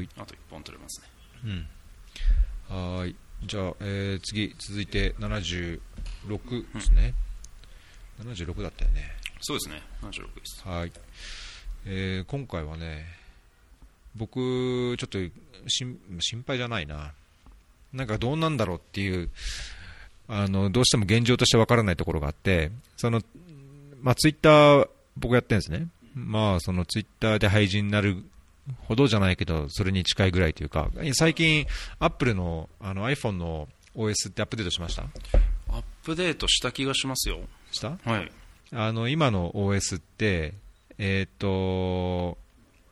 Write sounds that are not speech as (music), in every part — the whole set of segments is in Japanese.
はい。あと1本取れますね。うん。はーい。じゃあ、えー次続いて76ですね、76だったよね。そうですね。76です。はい、えー今回はね僕ちょっとしん心配じゃないな。なんかどうなんだろうっていうあのどうしても現状としてわからないところがあってそのまあツイッター僕やってるんですね。まあそのツイッターで廃人になるほどじゃないけどそれに近いぐらいというか。最近アップルのあの iPhone の OS ってアップデートしました？アップデートした気がしますよ。した？はい。あの今の OS って、えっ、と、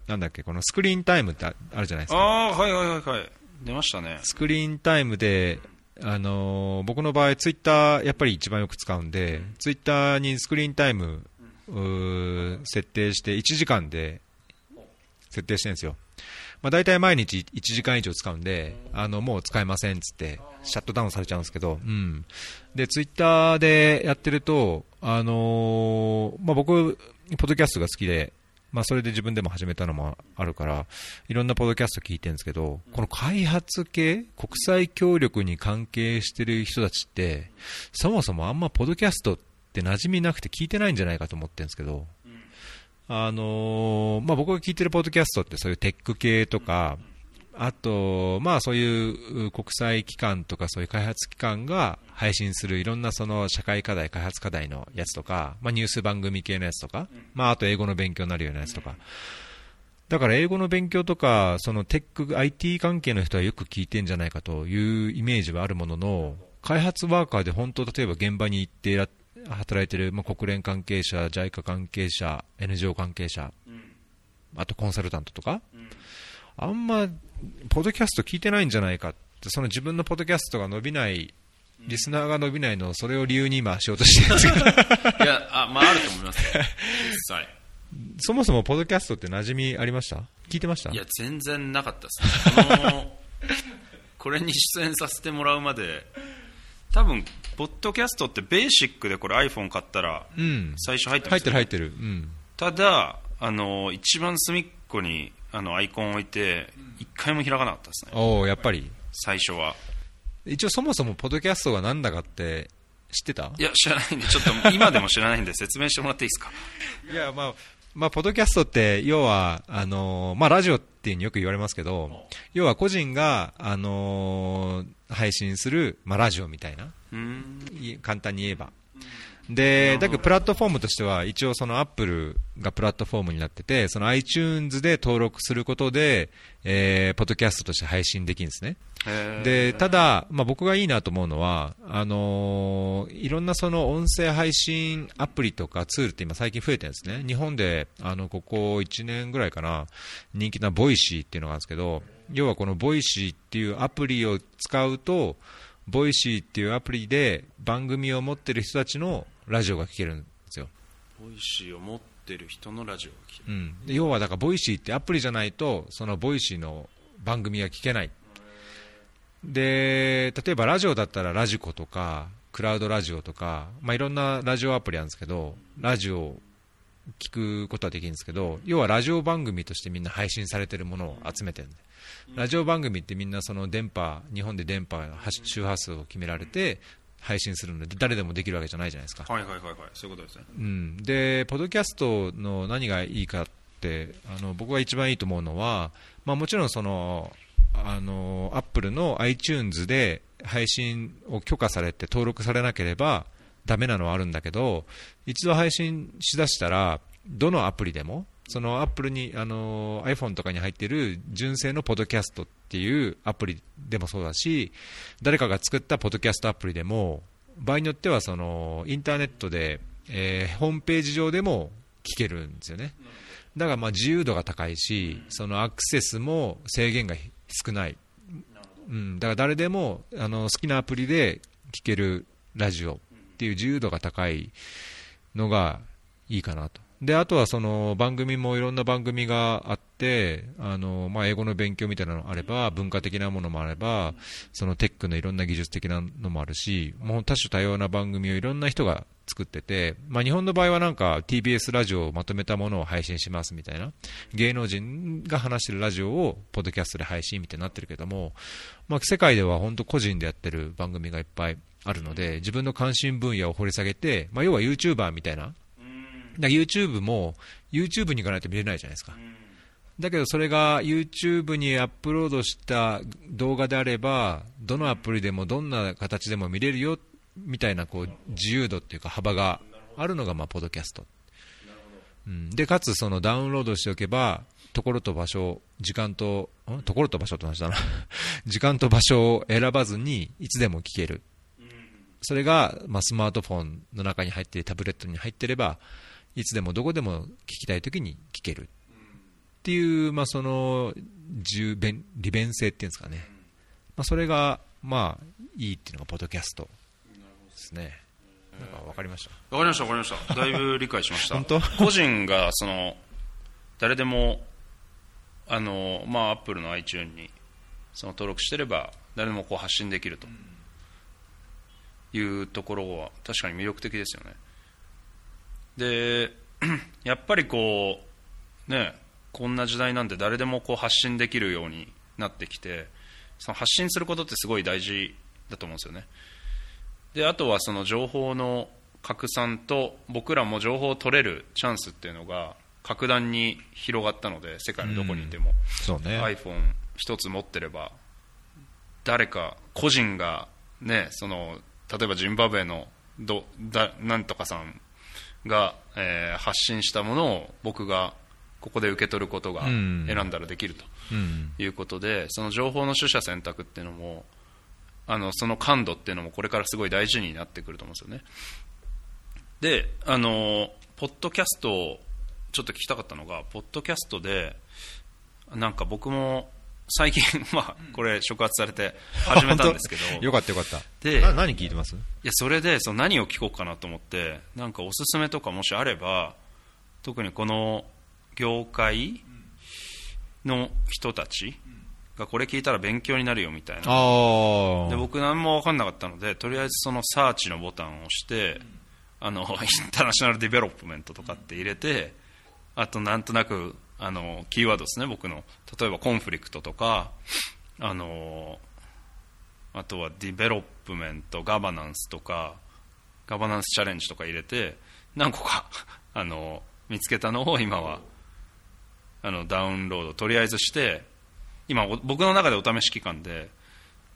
なんだっけ、このスクリーンタイムってああるじゃないですか。ああーはいはいはいはい。出ましたね。スクリーンタイムで、あのー僕の場合、ツイッターやっぱり一番よく使うんで、ツイッターにスクリーンタイム設定して1時間で設定してるんですよ。まあ、大体毎日1時間以上使うんで、あのもう使えませんっつって、シャットダウンされちゃうんですけど、うん、でツイッターでやってると、あのーまあ、僕、ポッドキャストが好きで、まあ、それで自分でも始めたのもあるから、いろんなポッドキャスト聞いてるんですけど、この開発系、国際協力に関係してる人たちって、そもそもあんまポッドキャストって馴染みなくて聞いてないんじゃないかと思ってるんですけど、あのーまあ、僕が聞いてるポッドキャストってそういうテック系とか、あと、まあそういう国際機関とかそういう開発機関が配信するいろんなその社会課題、開発課題のやつとか、まあニュース番組系のやつとか、まああと英語の勉強になるようなやつとか。だから英語の勉強とか、そのテック、IT 関係の人はよく聞いてんじゃないかというイメージはあるものの、開発ワーカーで本当、例えば現場に行ってや働いてる、まあ、国連関係者、JICA 関係者、NGO 関係者、あとコンサルタントとか、あんま、ポッドキャスト聞いてないんじゃないかって、その自分のポッドキャストが伸びない、リスナーが伸びないのを、それを理由に今、しようとしてるんです。けど、いやあまああると思いますよ。実際。そもそもポッドキャストって馴染みありました？聞いてました？いや全然なかったですね。このこれに出演させてもらうまで多分ポッドキャストってベーシックでこれ iPhone 買ったらうん。最初入ってますよ入ってる入ってる。うん。ただあの一番隅っこにあのアイコンを置いて一回も開かなかったですねおおやっぱり。最初は一応そもそもポッドキャストがなんだかって知ってた？いや知らないんでちょっと今でも知らないんで説明してもらっていいですか？いや、まあ、まあ、ポッドキャストって、要は、あのーまあ、ラジオっていうによく言われますけど、要は個人が、あのー配信する、まあ、ラジオみたいな、簡単に言えば。で、だけどプラットフォームとしては、一応そのアップルがプラットフォームになってて、その iTunes で登録することで、えー、ポッドキャストとして配信できるんですね。で、ただ、まあ、僕がいいなと思うのは、あのーいろんなその音声配信アプリとかツールって今最近増えてるんですね。日本で、あの、ここ1年ぐらいかな、人気なボイシーっていうのがあるんですけど、要はこのボイシーっていうアプリを使うと、ボイシーっていうアプリで番組を持ってる人たちのラジオが聞けるんですよ。ボイシーを持ってる人のラジオが聞ける。うん、で要はだからボイシーってアプリじゃないとそのボイシーの番組が聞けない。で例えばラジオだったらラジコとかクラウドラジオとか、まあ、いろんなラジオアプリあるんですけどラジオを聞くことはできるんですけど要はラジオ番組としてみんな配信されてるものを集めてるんでラジオ番組ってみんなその電波日本で電波発周波数を決められて配信するので誰でもできるわけじゃないじゃないですか。はいはいはいはい。そういうことですね。うん、で、ポッドキャストの何がいいかって、あの僕が一番いいと思うのは、まあ、もちろんその、あの、アップルの iTunes で配信を許可されて登録されなければダメなのはあるんだけど、一度配信しだしたら、どのアプリでも、そのアップルに、あの、iPhone とかに入っている純正のポッドキャストっていうアプリでもそうだし、誰かが作ったポッドキャストアプリでも、場合によってはそのインターネットで、えーホームページ上でも聞けるんですよね。だからまあ自由度が高いし、そのアクセスも制限が少ない。うん、だから誰でもあの好きなアプリで聞けるラジオっていう自由度が高いのがいいかなと。で、あとはその番組もいろんな番組があって、あの、まあ、英語の勉強みたいなのあれば、文化的なものもあれば、そのテックのいろんな技術的なのもあるし、もう多種多様な番組をいろんな人が作ってて、まあ、日本の場合はなんか TBS ラジオをまとめたものを配信しますみたいな、芸能人が話してるラジオをポッドキャストで配信みたいになってるけども、まあ、世界では本当個人でやってる番組がいっぱいあるので、自分の関心分野を掘り下げて、まあ、要は YouTuber みたいな、だ YouTube も YouTube に行かないと見れないじゃないですか。だけどそれが YouTube にアップロードした動画であれば、どのアプリでもどんな形でも見れるよみたいなこう自由度っていうか幅があるのがまあポッドキャスト。うん、でかつそのダウンロードしておけば、ところと場所、時間と、ところと場所って話だな (laughs) 時間と場所を選ばずにいつでも聞ける。それが、まあ、スマートフォンの中に入ってタブレットに入ってれば、いつでもどこでも聞きたいときに聞ける。っていう、まあ、その自便利便性っていうんですかね、まあ、それが、まあ、いいっていうのがポッドキャストですね。なんか分かりました？分かりました分かりました。だいぶ理解しました。(laughs) 本当？個人がその誰でもあのまあアップルの iTune にその登録してれば誰でもこう発信できるというところは確かに魅力的ですよねで (clears throat) やっぱりこうねこんな時代なんで誰でもこう発信できるようになってきてその発信することってすごい大事だと思うんですよね。であとはその情報の拡散と僕らも情報を取れるチャンスっていうのが格段に広がったので世界のどこにいても、そうね。iPhone 一つ持ってれば誰か個人がねその例えばジンバブエのどだなんとかさんが、えー発信したものを僕がここで受け取ることがうん。選んだらできるとうん。いうことで、その情報の取捨選択っていうのもあのその感度っていうのもこれからすごい大事になってくると思うんですよね。であのポッドキャストをちょっと聞きたかったのがポッドキャストでなんか僕も最近、(laughs) まあ、これ触発されて始めたんですけど。(laughs) よかったよかった。でな何聞いてます？いやそれでその何を聞こうかなと思ってなんかおすすめとかもしあれば特にこの業界の人たちがこれ聞いたら勉強になるよみたいな。で僕何も分かんなかったのでとりあえずそのサーチのボタンを押してあの (laughs) international development とかって入れてあとなんとなくあのキーワードですね僕の。例えば conflict とかあのあとは development governance とかガバナンスチャレンジとか入れて何個か (laughs) あの見つけたのを今はあのダウンロードとりあえずして今僕の中でお試し期間で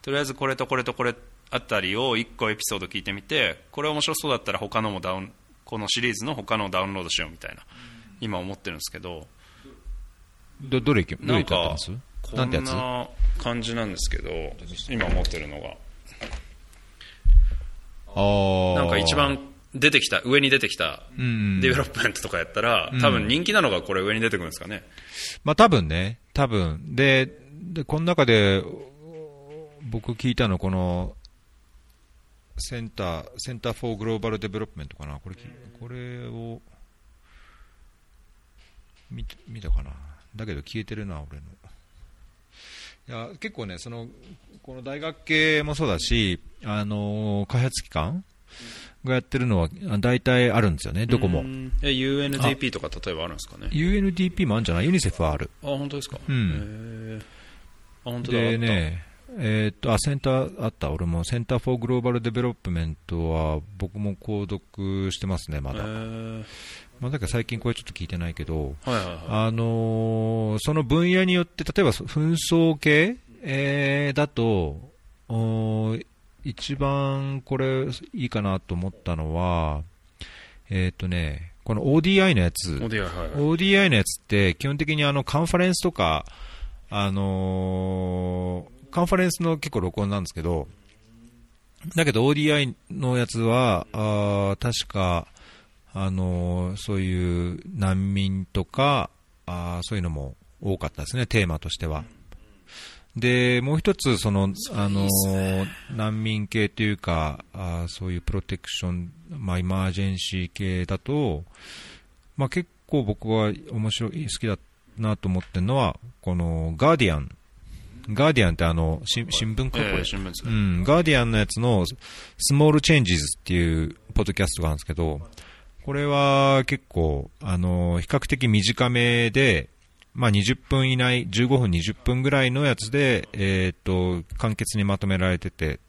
とりあえずこれとこれとこれあたりを1個エピソード聞いてみてこれ面白そうだったら他のもダウンこのシリーズの他のをダウンロードしようみたいな今思ってるんですけどどどれ行きどれなんか行ってます？こなんてやつ？んな感じなんですけど今持ってるのが。ああなんか一番出てきた上に出てきたうん。 development とかやったら多分人気なのがこれ上に出てくるんですかね。まあ多分ね、多分。で、で、この中で、僕聞いたの、この、センター、 Center for Global Development かな、これ、これを、見て見たかな？だけど消えてるな、俺の。いや、結構ね、その、この大学系もそうだし、あの、開発機関がやってるのは、あ大体あるんですよね、どこも。UNDP とか例えばあるんですかね？UNDP もあるんじゃない？ユニセフはある。あ本当ですか？うん。あ本当だ。でね、えーっとあセンターあった、俺も Center for Global Development は僕も購読してますね、まだ。まあ、だから最近これちょっと聞いてないけど、はいはいはい。あのーその分野によって、例えば紛争系、えーだと、一番これいいかなと思ったのは、えーっとね、この ODI のやつ、オディアはいはい。ODI のやつって基本的にあのカンファレンスとか、あのーカンファレンスの結構録音なんですけど、だけど ODI のやつは、あー確か、あのーそういう難民とか、あーそういうのも多かったですね、テーマとしては。で、もう一つ、その、あのー難民系というか、あーそういうプロテクション、まあ、イマージェンシー系だと、まあ、結構僕は面白い、好きだなと思ってるのは、このガーディアンガーディアンってあの、し新聞ええ新聞ですね。うん、ガーディアンのやつのスモールチェンジズっていうポッドキャストがあるんですけど、これは結構、あの、比較的短めで、まあ20分以内、15分20分ぐらいのやつで、えーっと、簡潔にまとめられてて、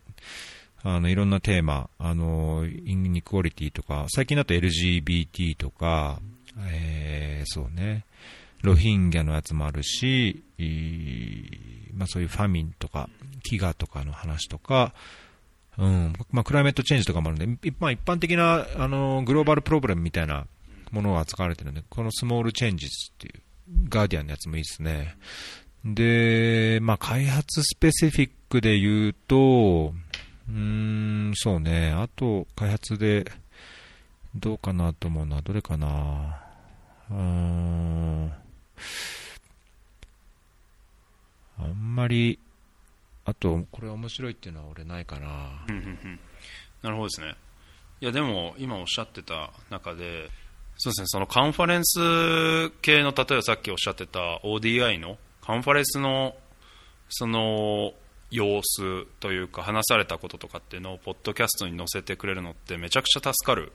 あの、いろんなテーマ、あの、インニクオリティとか、最近だと LGBT とか、えー、そうね、ロヒンギャのやつもあるし、まあそういうファミンとか、飢餓とかの話とか、うん、まあクライメットチェンジとかもあるんで、まあ一般的な、あの、グローバルプロブレムみたいなものが扱われてるんで、このスモールチェンジズっていう、ガーディアンのやつもいいですね。で、まあ開発スペシフィックで言うと、うん、そうね、あと開発で、どうかなと思うのは、どれかな。うん。あんまり、あと、これ面白いっていうのは俺ないかな。うんうんうんなるほどですね。いや、でも、今おっしゃってた中で、そうですね、そのカンファレンス系の、例えばさっきおっしゃってた ODI のカンファレンスの、その、様子というか、話されたこととかっていうのを、ポッドキャストに載せてくれるのって、めちゃくちゃ助かる。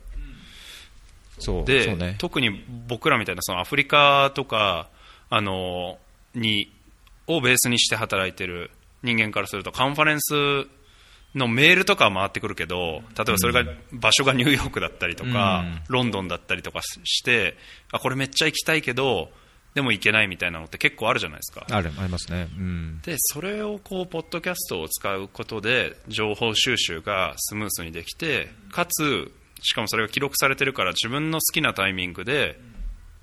そう、で、そうね。特に僕らみたいなそのアフリカとかあのにをベースにして働いてる人間からするとカンファレンスのメールとかは回ってくるけど例えばそれが場所がニューヨークだったりとか、うんロンドンだったりとかしてあこれめっちゃ行きたいけどでも行けないみたいなのって結構あるじゃないですか。ある、ありますね。うん。でそれをこうポッドキャストを使うことで情報収集がスムースにできてかつしかもそれが記録されてるから自分の好きなタイミングで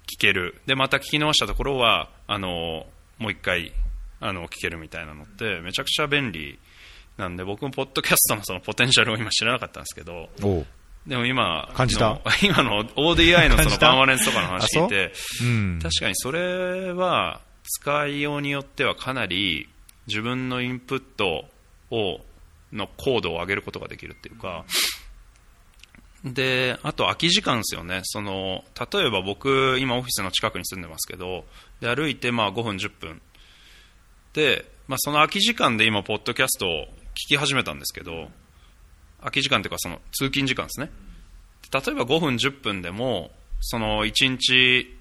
聞けるでまた聞き直したところはあのもう一回あの聞けるみたいなのってめちゃくちゃ便利なんで僕もポッドキャストのそのポテンシャルを今知らなかったんですけど。でも今感じた？の (laughs) 今の ODI のそのパーマレンスとかの話聞いてうん。確かにそれは使いようによってはかなり自分のインプットをの高度を上げることができるっていうかであと空き時間ですよねその例えば僕今オフィスの近くに住んでますけどで歩いてまあ5分10分で、まあ、その空き時間で今ポッドキャストを聞き始めたんですけど空き時間というかその通勤時間ですね。例えば5分10分でもその1日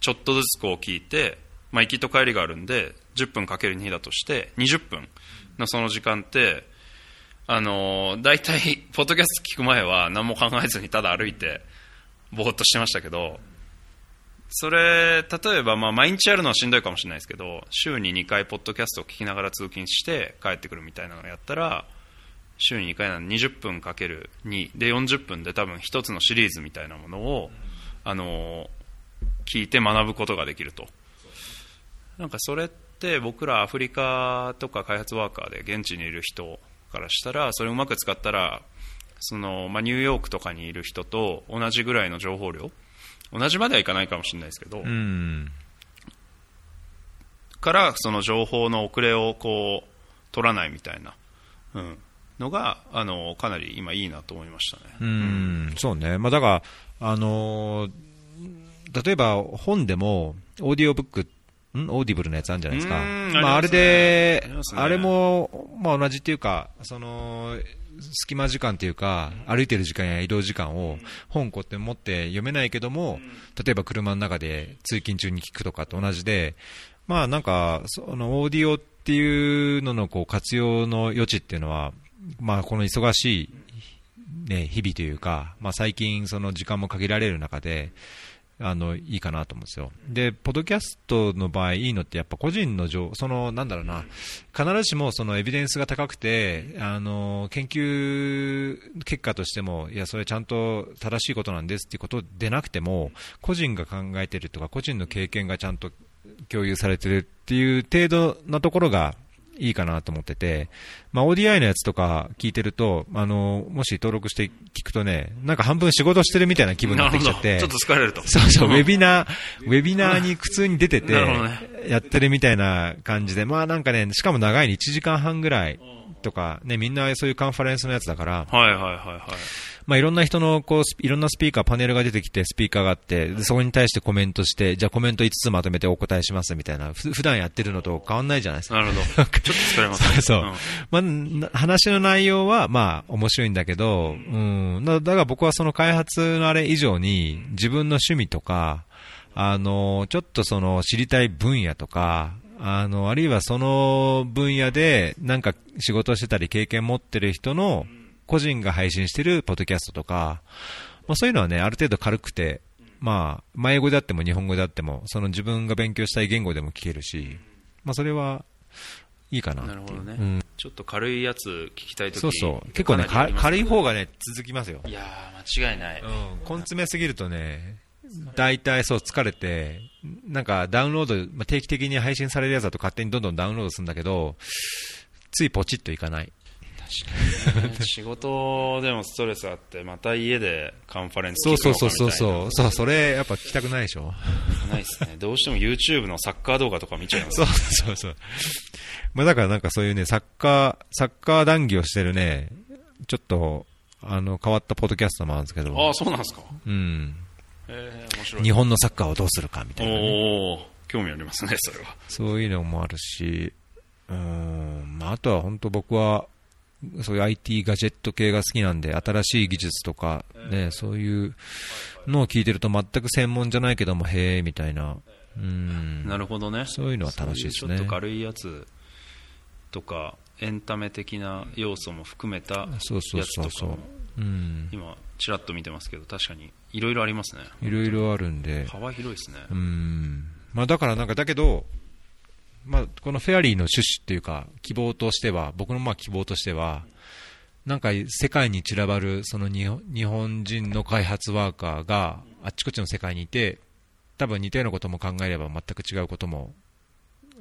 ちょっとずつこう聞いて、まあ、行きと帰りがあるんで10分かける2だとして20分のその時間ってあの大体ポッドキャスト聞く前は何も考えずにただ歩いてぼーっとしてましたけどそれ例えばまあ毎日やるのはしんどいかもしれないですけど週に2回ポッドキャストを聞きながら通勤して帰ってくるみたいなのをやったら週に2回なので20分かける2で40分で多分1つのシリーズみたいなものを、あの聞いて学ぶことができると。なんかそれって僕らアフリカとか開発ワーカーで現地にいる人からしたらそれをうまく使ったらその、まあ、ニューヨークとかにいる人と同じぐらいの情報量同じまではいかないかもしれないですけど、うん。からその情報の遅れをこう取らないみたいな、うん、のがあのかなり今いいなと思いましたね。うん、そうね。まあ、だから、あのー例えば本でも、オーディオブック、ん？オーディブルのやつあるんじゃないですか。うーんまあ、あれであねあれも、まあ、同じっていうか、その、隙間時間っていうか、歩いてる時間や移動時間を本こうやって持って読めないけども、例えば車の中で通勤中に聞くとかと同じで、まあなんか、そのオーディオっていうののこう活用の余地っていうのは、まあこの忙しい、ね、日々というか、まあ最近その時間も限られる中で、あの、いいかなと思うんですよ。で、ポッドキャストの場合いいのってやっぱ個人の情、その、なんだろうな、必ずしもそのエビデンスが高くて、あの、研究結果としても、いや、それちゃんと正しいことなんですっていうことでなくても、個人が考えてるとか、個人の経験がちゃんと共有されてるっていう程度なところがいいかなと思ってて、まあ、ODI のやつとか聞いてると、あの、もし登録して聞くとね、なんか半分仕事してるみたいな気分になってきちゃって、ちょっと疲れると。そうそう、(laughs) ウェビナー、ウェビナーに普通に出てて (laughs) やってるみたいな感じで、まあなんかね、しかも長いに1時間半ぐらいとか、ね、みんなそういうカンファレンスのやつだから、はいはいはいはい。まあ、いろんな人のこうスいろんなスピーカー、パネルが出てきて、スピーカーがあって、でそこに対してコメントして、じゃあコメント5つまとめてお答えしますみたいな、ふ普段やってるのと変わんないじゃないですか。なるほど。(laughs) ちょっと疲れますね。そううんまあな、話の内容は、まあ、面白いんだけど、うん、だだから僕はその開発のあれ以上に、自分の趣味とか、あの、ちょっとその知りたい分野とか、あの、あるいはその分野で、なんか仕事してたり経験持ってる人の、個人が配信してるポッドキャストとか、まあそういうのはね、ある程度軽くて、まあ、前英語であっても日本語であっても、その自分が勉強したい言語でも聞けるし、まあそれは、いいかな。なるほどねうんちょっと軽いやつ聞きたいときそうそう。結構ね、か軽い方がね、続きますよ。いやー、間違いない。うん。根詰めすぎるとね、大体そう疲れて、なんかダウンロード、まあ、定期的に配信されるやつだと勝手にどんどんダウンロードするんだけど、ついポチッといかない。(laughs) 仕事でもストレスあって、また家でカンファレンスそうそうそうそうそう。そう、それやっぱ聞きたくないでしょ。ないですね。どうしても YouTube のサッカー動画とか見ちゃいますそうそうそう。まあだからなんかそういうね、サッカー、サッカー談義をしてるね、ちょっと、あの、変わったポッドキャストもあるんですけど、ああ、そうなんですか。うん。えー、面白い。日本のサッカーをどうするかみたいなね、おお興味ありますね、それは。そういうのもあるし、うーん、まあ、あとは本当僕は、そういう IT ガジェット系が好きなんで、新しい技術とか、ね、そういうのを聞いてると全く専門じゃないけども、へえ、みたいな。うん。なるほどね。そういうのは楽しいですねそううちょっと軽いやつとか、エンタメ的な要素も含めたそうそうやつそうそうとかも、。うん。今、ちらっと見てますけど、確かにいろいろありますね。いろいろあるんで、幅広いですね。うん。まあだからなんか、だけど、まあこのフェアリーの趣旨っていうか、希望としては、僕のまあ希望としては、なんか世界に散らばるその日本人の開発ワーカーがあっちこっちの世界にいて、多分似たようなことも考えれば全く違うことも、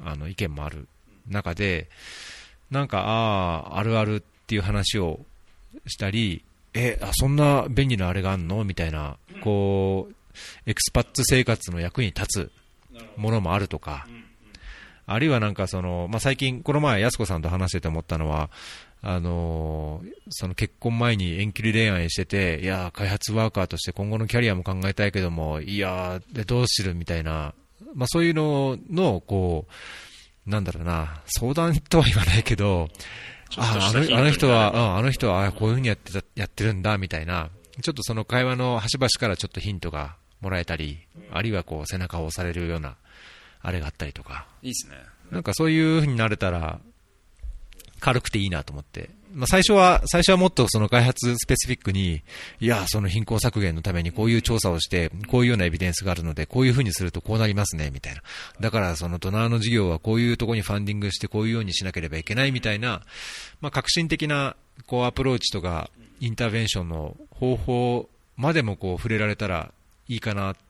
あの意見もある中で、なんか、ああ、あるあるっていう話をしたり、え、あ、そんな便利なあれがあんの？みたいな、こう、エクスパッツ生活の役に立つものもあるとか、あるいはなんかその、まあ、最近、この前、やすこさんと話してて思ったのは、あのーその結婚前に遠距離恋愛してて、いやー、開発ワーカーとして今後のキャリアも考えたいけども、いやー、でどうするみたいな、まあ、そういうのの、こう、なんだろうな、相談とは言わないけど、ああのあの人は、うん、あの人はあこういうふうにやってたやってるんだみたいな、ちょっとその会話の端々からちょっとヒントがもらえたり、あるいはこう背中を押されるような、あれがあったりとか、いいですね。なんかそういうふうになれたら、軽くていいなと思って。まあ、最初は、最初はもっとその開発スペシフィックに、いや、その貧困削減のためにこういう調査をして、こういうようなエビデンスがあるので、こういうふうにするとこうなりますね、みたいな。だからそのドナーの事業はこういうところにファンディングしてこういうようにしなければいけないみたいな、まあ、革新的なこうアプローチとかインターベンションの方法までもこう触れられたらいいかなって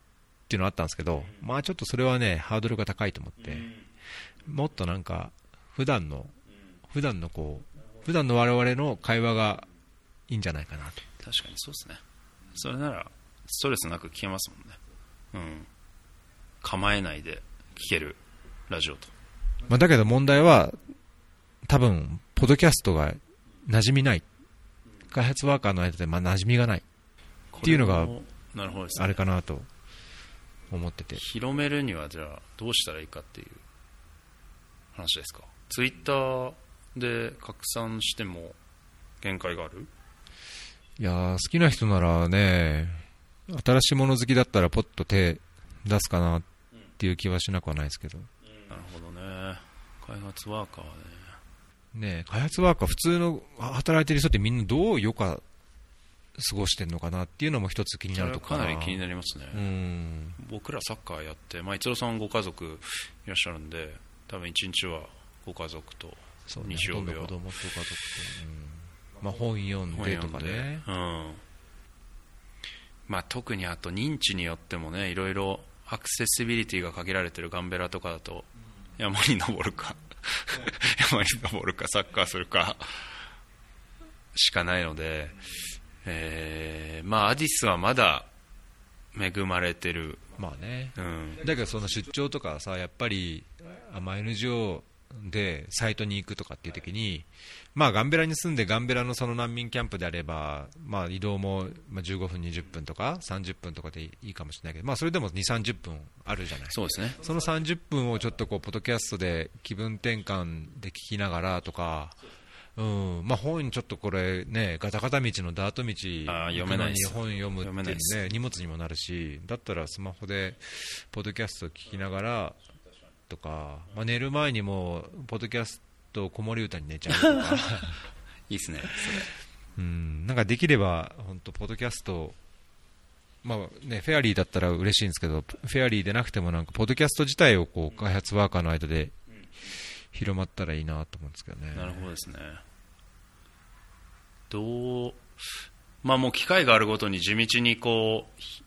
いうのはあったんですけど、まあちょっとそれはね、ハードルが高いと思って、もっとなんか、普段の、普段のこう、普段の我々の会話がいいんじゃないかなと。確かにそうですね。それなら、ストレスなく聞けますもんね。うん。構えないで聞けるラジオと。まあ、だけど問題は、多分、ポッドキャストが馴染みない。開発ワーカーの間で、まあ、馴染みがない。っていうのがなるほど。あれかなと思ってて。広めるにはじゃあどうしたらいいかっていう話ですか？ツイッターで拡散しても限界がある？いやー好きな人ならね、新しいもの好きだったらポッと手出すかなっていう気はしなくはないですけど。なるほどね。開発ワーカーはね。ね開発ワーカー、普通の働いてる人ってみんなどう余暇過ごしてるのかなっていうのも一つ気になるとかかなり気になりますね、うん。僕らサッカーやって、まあ、一郎さんご家族いらっしゃるんで多分一日はご家族とそうね、日曜日はほとんど子供と家族と、うん。まあ、本読んでとかね。うん。まあ、特にあと認知によってもねいろいろアクセシビリティが限られてるガンベラとかだと山に登るか (laughs) 山に登るかサッカーするかしかないので、えーまあ、アディスはまだ恵まれてる、まあね。うん、だけどその出張とかさ、やっぱり、あまあ、NGO でサイトに行くとかっていう時に、まあ、ガンベラに住んでガンベラのその難民キャンプであれば、まあ、移動もまあ15分、20分とか30分とかでいいかもしれないけど、まあ、それでも2、30分あるじゃない。そうですね。その30分をちょっとこうポッドキャストで気分転換で聞きながらとか、うん。まあ、本ちょっとこれね、ガタガタ道のダート道読めない本読む読めないってね、荷物にもなるし、だったらスマホでポッドキャスト聞きながらとか、まあ、寝る前にもポッドキャスト子守歌に寝ちゃうとか、(laughs) いいですねうん、なんかできれば本当ポッドキャストまあね、フェアリーだったら嬉しいんですけど、フェアリーでなくてもなんか、ポッドキャスト自体をこう開発ワーカーの間で広まったらいいなと思うんですけどね。それなるほどですねどうまあもう機会があるごとに地道にこうひ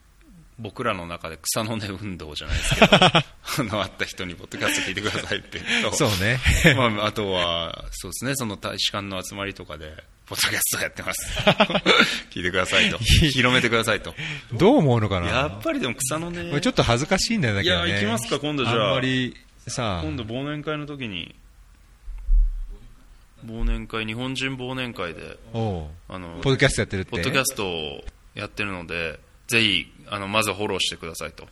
僕らの中で草の根運動じゃないですけど (laughs) あの会った人にポッドキャスト聞いてくださいって言うとそうね。まあ、あとは、そうですね、その大使館の集まりとかで、ポッドキャストやってます。(laughs) 聞いてくださいと。広めてくださいと。どう思うのかな？やっぱりでも草の根、ちょっと恥ずかしいんだよだけどね。いや行きますか今度じゃああんまりさ、今度忘年会の時に、忘年会、日本人忘年会で、あの、ポッドキャストやってるって。ポッドキャストをやってるので、ぜひ、あの、まずフォローしてくださいと。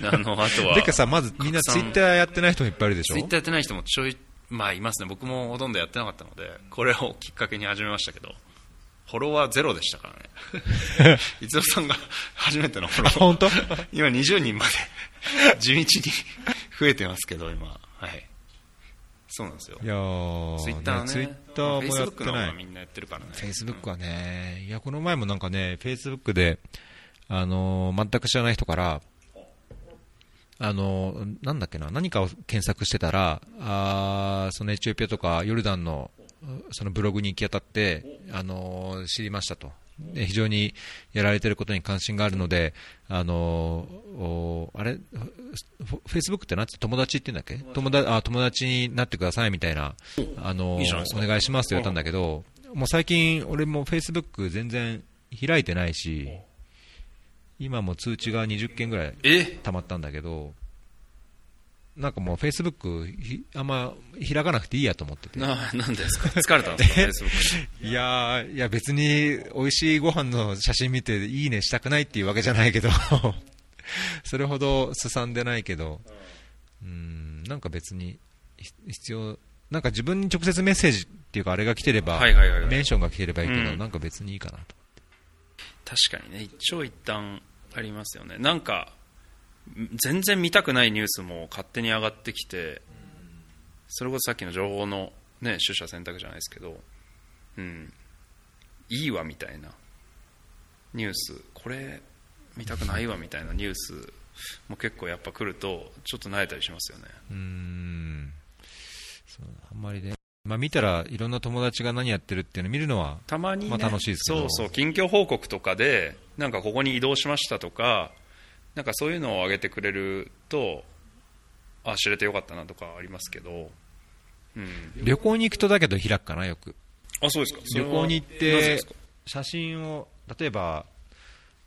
であの、あとは、(laughs) てかさ、まずみんなツイッターやってない人もいっぱいいるでしょ？ツイッターやってない人もちょい、まあいますね。僕もほとんどやってなかったので、これをきっかけに始めましたけど、フォロワーゼロでしたからね。(laughs) 伊沢さんが初めてのフォロ本当？ー。今20人まで地道に増えてますけど、今。はい。そうなんですよい。やーツイッターね。ツイッターもやってない。がみんなやってるからね。フェイスブックはね、いや、この前もなんかね、フェイスブックで、あのー全く知らない人から、あのーなんだっけな、何かを検索してたら、あーそのエチオピアとかヨルダンのそのブログに行き当たって、あのー知りましたと。で非常にやられてることに関心があるので、あのあれ、フフェイスブックってなんて友達って言うんだっけ？友達。あ友達になってくださいみたいな、あのお願いしますって言われたんだけど、もう最近、俺もフェイスブック全然開いてないし、今も通知が20件ぐらいえ？溜まったんだけど、なんかもうフェイスブックひあんま開かなくていいやと思ってて。な、なんですか？疲れたんですか？(laughs) いやーいや別に美味しいご飯の写真見ていいねしたくないっていうわけじゃないけど、(laughs) それほどすさんでないけど、うん、なんか別にひ必要、なんか自分に直接メッセージっていうかあれが来てれば、はいはいはいはい。メンションが来てればいいけど、うん。なんか別にいいかなと。確かにね一長一短ありますよね。なんか全然見たくないニュースも勝手に上がってきてそれこそさっきの情報のね取捨選択じゃないですけどうん。いいわみたいなニュース。これ見たくないわみたいなニュースも結構やっぱ来るとちょっと慣れたりしますよね。うーん。そうあんまりね、まあ、見たらいろんな友達が何やってるっていうのを見るのは、たまに、ね。まあ楽しいですけど。そうそう。近況報告とかでなんかここに移動しましたとかなんかそういうのを上げてくれるとあ知れてよかったなとかありますけど、うん、旅行に行くとだけど開くかな、よく。あそうですか。旅は行に行って写真を例えば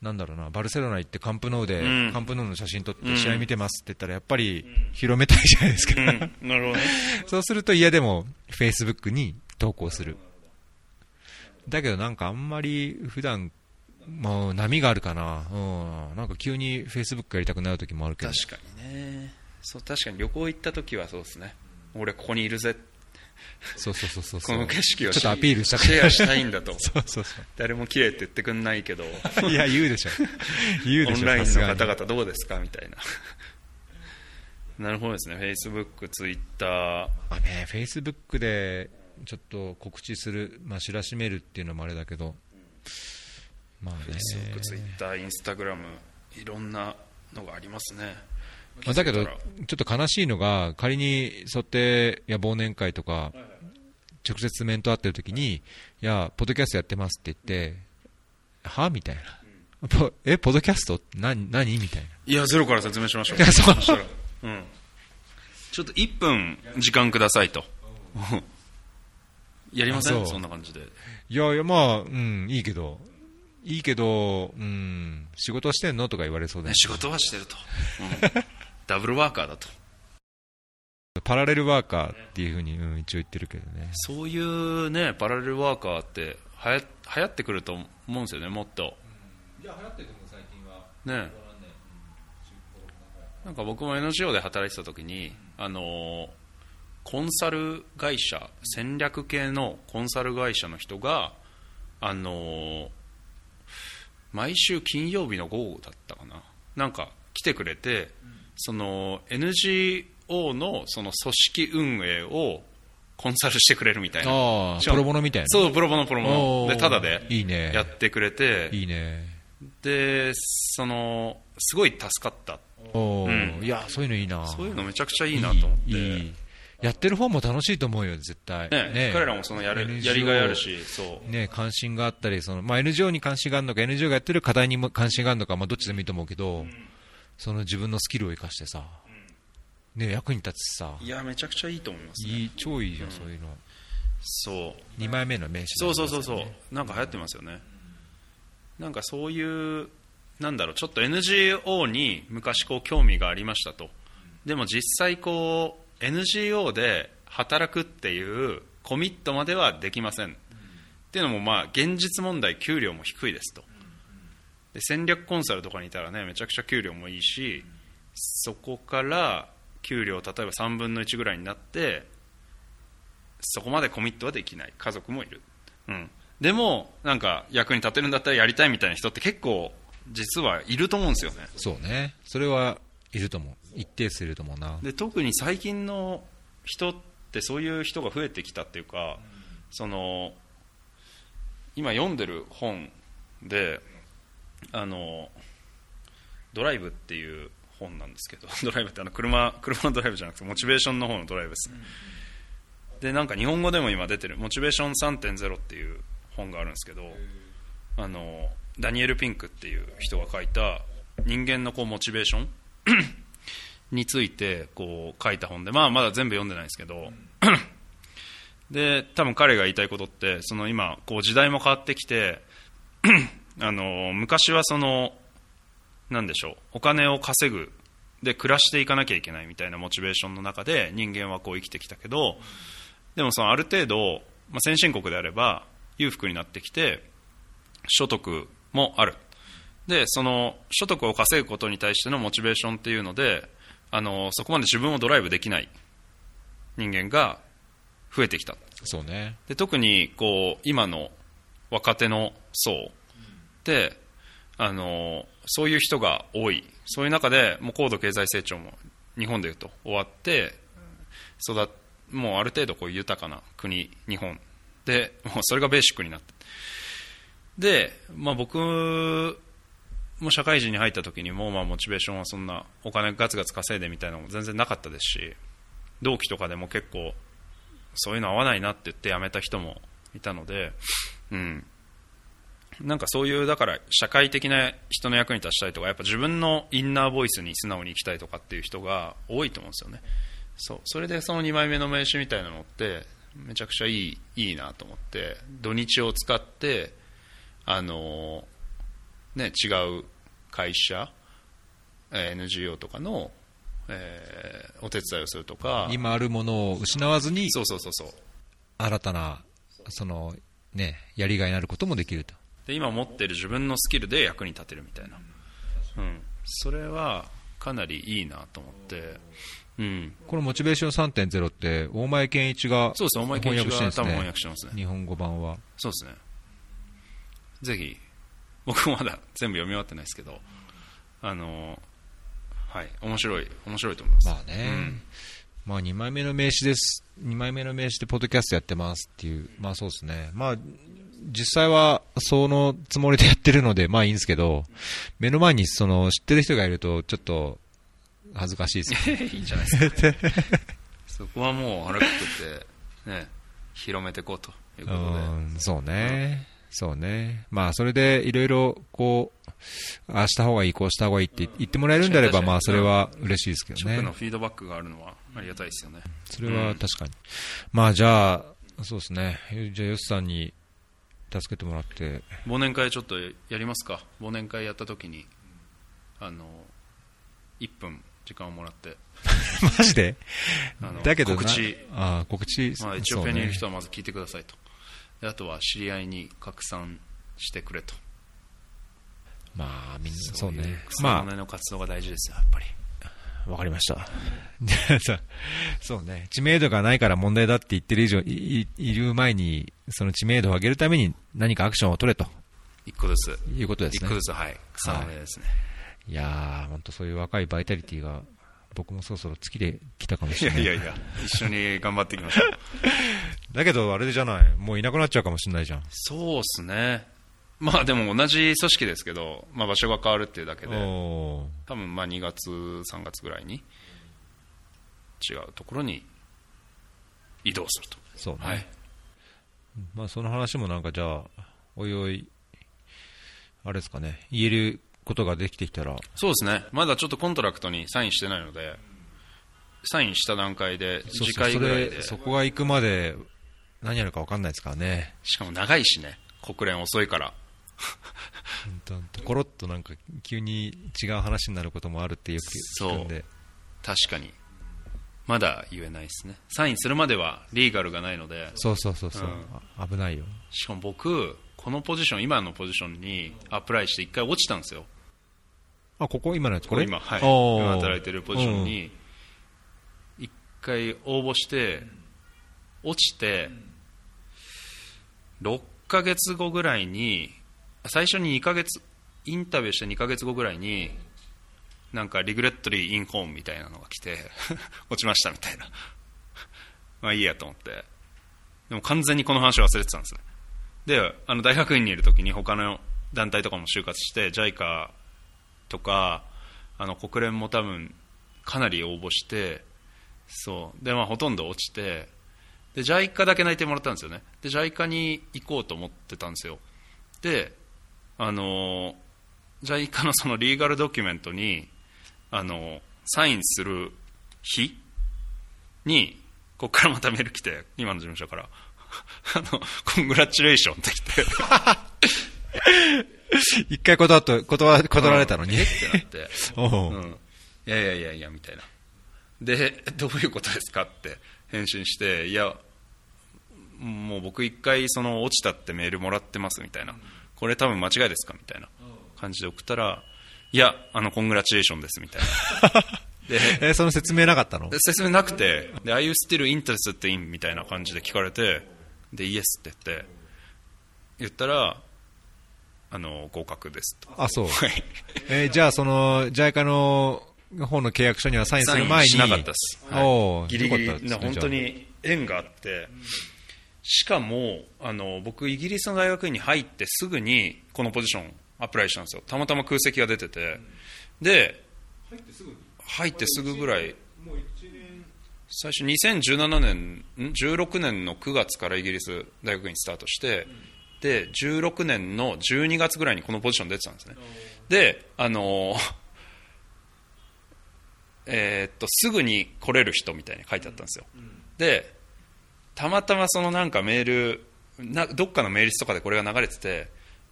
なんだろうなバルセロナ行ってカンプノーで、うん。カンプノーの写真撮っうん。て試合見てますって言ったらやっぱり広めたいじゃないですか、うん、なるほどね。(laughs) そうすると嫌でもフェイスブックに投稿する。だけどなんかあんまり普段もう波があるかな、うん、なんか急にフェイスブックやりたくなる時もあるけど。確かにね。そう確かに旅行行った時はそうですね。俺ここにいるぜ。そうそうそうそうこの景色をちょっとアピールしたくシェアしたいんだと。そうそうそ誰も綺麗って言ってくんないけど。ういや言うでしょ。(laughs) 言うでしょオンラインの方々どうですか？みたいな。なるほどですね、フェイスブック、ツイッター、まあね、フェイスブックでちょっと告知する、まあ、知らしめるっていうのもあれだけど、まあねフェイスブック、ツイッター、インスタグラム、いろんなのがありますね。まあ、だけど、ちょっと悲しいのが、仮にそうやっていや忘年会とか、直接面と会ってる時に、いや、ポッドキャストやってますって言って、はみたいな。ポ (laughs) え、ポッドキャスト？何何みたいな。いや、ゼロから説明しましょう。いやそううん。ちょっと1分時間くださいと。(laughs) やりません？そんな感じで。いやいや、まあ、うん、いいけど、いいけど、うん、仕事してんのとか言われそうだよね仕事はしてると。うんダブルワーカーだと。パラレルワーカーっていうふうに、うん、一応言ってるけどね。そういうねパラレルワーカーってはや流行ってくると思うんですよねもっといや、流行ってても最近は。ねなんか僕も NGO で働いてた時に、あのーコンサル会社戦略系のコンサル会社の人が、あのー毎週金曜日の午後だったかな。なんか来てくれて、その NGO のその組織運営をコンサルしてくれるみたいな。プロボノみたいな。そうプロボノプロボノ。でタダでいいね。やってくれて。いいね。でそのすごい助かった。おー。うん。いや、そういうのいいな。そういうのめちゃくちゃいいなと思ってやってる方も楽しいと思うよ、絶対。ね彼らもそのやる NGO やりがいあるしそう。ね、関心があったり、そのまあ、NGO に関心があるのか、NGO がやってる課題にも関心があるのか、まあ、どっちでもいいと思うけど、その自分のスキルを生かしてさ、ね、役に立つしさ、いやめちゃくちゃいいと思いますね。いい超いいじゃん、そういうの。そう。2枚目の名刺そうそうそうそう。なんか流行ってますよね。なんかそういうなんだろうちょっと NGO に昔こう興味がありましたと。でも実際こう NGO で働くっていうコミットまではできません。っていうのもまあ現実問題給料も低いですと。で戦略コンサルとかにいたらねめちゃくちゃ給料もいいしそこから給料例えば3分の1ぐらいになってそこまでコミットはできない。家族もいる、うん、でもなんか役に立てるんだったらやりたいみたいな人って結構実はいると思うんですよね。そうね。それはいると思う。一定数いると思うな。で特に最近の人ってそういう人が増えてきたっていうか、その今読んでる本であのドライブっていう本なんですけど (laughs) ドライブってあの車車のドライブじゃなくてモチベーションの方のドライブです、ねでなんか日本語でも今出てるモチベーション3.0っていう本があるんですけどあのダニエル・ピンクっていう人が書いた人間のこうモチベーション (coughs) についてこう書いた本で、まあ、まだ全部読んでないんですけど (coughs) で多分彼が言いたいことってその今こう時代も変わってきて (coughs) あの昔はそのなんでしょうお金を稼ぐで暮らしていかなきゃいけないみたいなモチベーションの中で人間はこう生きてきたけどでもそのある程度、まあ、先進国であれば裕福になってきて所得もある。でその所得を稼ぐことに対してのモチベーションっていうのであのそこまで自分をドライブできない人間が増えてきた。そうね。で特にこう今の若手の層ってあのそういう人が多い。そういう中でもう高度経済成長も日本でいうと終わって育もうある程度こう豊かな国日本でもうそれがベーシックになって。で、まあ、僕も社会人に入った時にも、まあ、モチベーションはそんなお金ガツガツ稼いでみたいなのも全然なかったですし同期とかでも結構そういうの合わないなって言って辞めた人もいたので、うん、なんかそういうだから社会的な人の役に立ちたいとかやっぱ自分のインナーボイスに素直に生きたいとかっていう人が多いと思うんですよね。そうそれでその2枚目の名刺みたいなのってめちゃくちゃいいいいなと思って土日を使ってあのね、違う会社、えー NGO とかの、えーお手伝いをするとか。今あるものを失わずに、そうそうそうそう。新たな、その、ね、やりがいになることもできると。で今持ってる自分のスキルで役に立てるみたいな、うん、それはかなりいいなと思って、うん、このモチベーション3.0って、大前健一がそうですね大前健一が翻訳してるんですね。多分翻訳してますね。日本語版は。そうですね。ぜひ (laughs) 僕もまだ全部読み終わってないですけどあのはい面白い面白いと思いますまあね。まあ2枚目の名刺です。2枚目の名刺でポッドキャストやってますっていう。まあそうですね。まあ、実際はそのつもりでやってるので、まあいいんですけど、目の前にその知ってる人がいるとちょっと恥ずかしいですよ。(laughs) いいんじゃないですか、(laughs) そこはもう腹くくってね広めていこうということでうん、そうね。そうね。まあ、それでいろいろ、こう、ああした方がいい、こうした方がいいって言ってもらえるんであれば、まあ、それは嬉しいですけど直のね。フィードバックがあるのはありがたいですよね。それは確かに。まあ、じゃあ、そうですね。じゃあ、ヨスさんに助けてもらって、忘年会ちょっとやりますか。忘年会やった時にあの1分時間をもらって。(laughs) マジで？あのだけどな。告知。あー告知、まあ、エチそうオピアにいるね人はまず聞いてくださいと。であとは知り合いに拡散してくれと。まあみんなそそううね。まの根の活動が大事ですよやっぱり。あわかりました。(laughs) そうね。知名度がないから問題だって言ってる以上いいいる前にその知名度を上げるために何かアクションを取れと。一個ずつ。いうことですね。一個ずつはい。草の根ですね、い。やー本当そういう若いバイタリティが僕もそろそろ尽きてきたかもしいれない。やいやいや一緒に頑張っていきましょう。(laughs) だけどあれじゃない。もういなくなっちゃうかもしれないじゃん。そうっすね。まあでも同じ組織ですけど、まあ、場所が変わるっていうだけで。多分まあ2月3月ぐらいに違うところに移動すると。そうね、はい。まあその話もなんかじゃあおいおいあれですかね。言えることができてきたら。そうですね。まだちょっと contract にサインしてないのでサインした段階で次回ぐらいで。そこが行くまで何やるか分かんないですからね。しかも長いしね。国連遅いから。本当本当コロッとなんか急に違う話になることもあるってよく聞くんで。確かに。まだ言えないですね。サインするまではリーガルがないので。そうそうそうそう、うん。あ危ないよ。しかも僕このポジション今のポジションにアプライして一回落ちたんですよあここ今のやつこれ？今、はい、今働いてるポジションに一回応募して落ちて6ヶ月後ぐらいに最初に2ヶ月インタビューして2ヶ月後ぐらいになんかリグレットリーインホームみたいなのが来て (laughs) 落ちましたみたいな。(laughs) まあいいやと思って。でも完全にこの話忘れてたんですね。であの大学院にいる時に他の団体とかも就活して JICA とかあの国連も多分かなり応募してそう。で、まあ、ほとんど落ちてで JICA だけ内定もらったんですよね。で JICA に行こうと思ってたんですよ。であの JICA のそのリーガルドキュメントにあのサインする日にここからまたメール来て今の事務所から (laughs) あのコングラチュレーションって来て (laughs) (laughs) 一回断っと断断られたのに、え？ってなって。(laughs) おう。うん、いやいやいやいやみたいな。で (laughs) どういうことですかって返信していやもう僕一回その落ちたってメールもらってますみたいな。これ多分間違いですかみたいな。感じで送ったらいやあのコングラチュレーションですみたいな。でえその説明なかったの？で説明なくてで「Are you still interested in?」みたいな感じで聞かれてで「イエス」って言って。言ったらあの合格ですと。あそう。はい。えーじゃあその JICA の方の契約書にはサインする前に。しなかったです、はい。ギリギリな本当に縁があって。しかもあの僕イギリスの大学院に入ってすぐにこのポジションアプライしたんですよ。たまたま空席が出てて。で入ってすぐぐらい。最初2017年ん16年の9月からイギリス大学院スタートしてで16年の12月ぐらいにこのポジション出てたんですね。であの (laughs) えーっとすぐに来れる人みたいに書いてあったんですよ、でたまたまそのなんかメールなどっかのメールスとかでこれが流れてて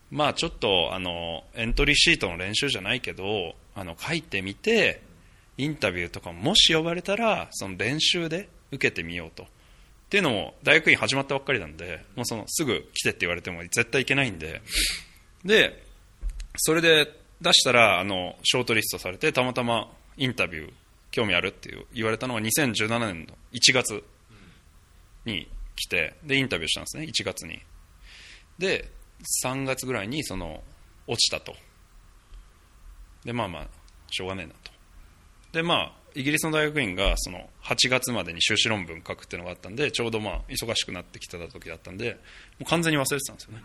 まあちょっとあのエントリーシートの練習じゃないけどあの書いてみてインタビューとかももし呼ばれたらその練習で受けてみようとっていうのも大学院始まったばっかりなんでもうそのすぐ来てって言われても絶対行けないんで。でそれで出したらあのショートリストされてたまたまインタビュー興味あるって言われたのが2017年の1月に来てでインタビューしたんですね1月に。で3月ぐらいにその落ちたと。でまあまあしょうがねえなと。でまあイギリスの大学院がその8月までに修士論文書くっていうのがあったんでちょうどまあ忙しくなってきてた時だったんでもう完全に忘れてたんですよね。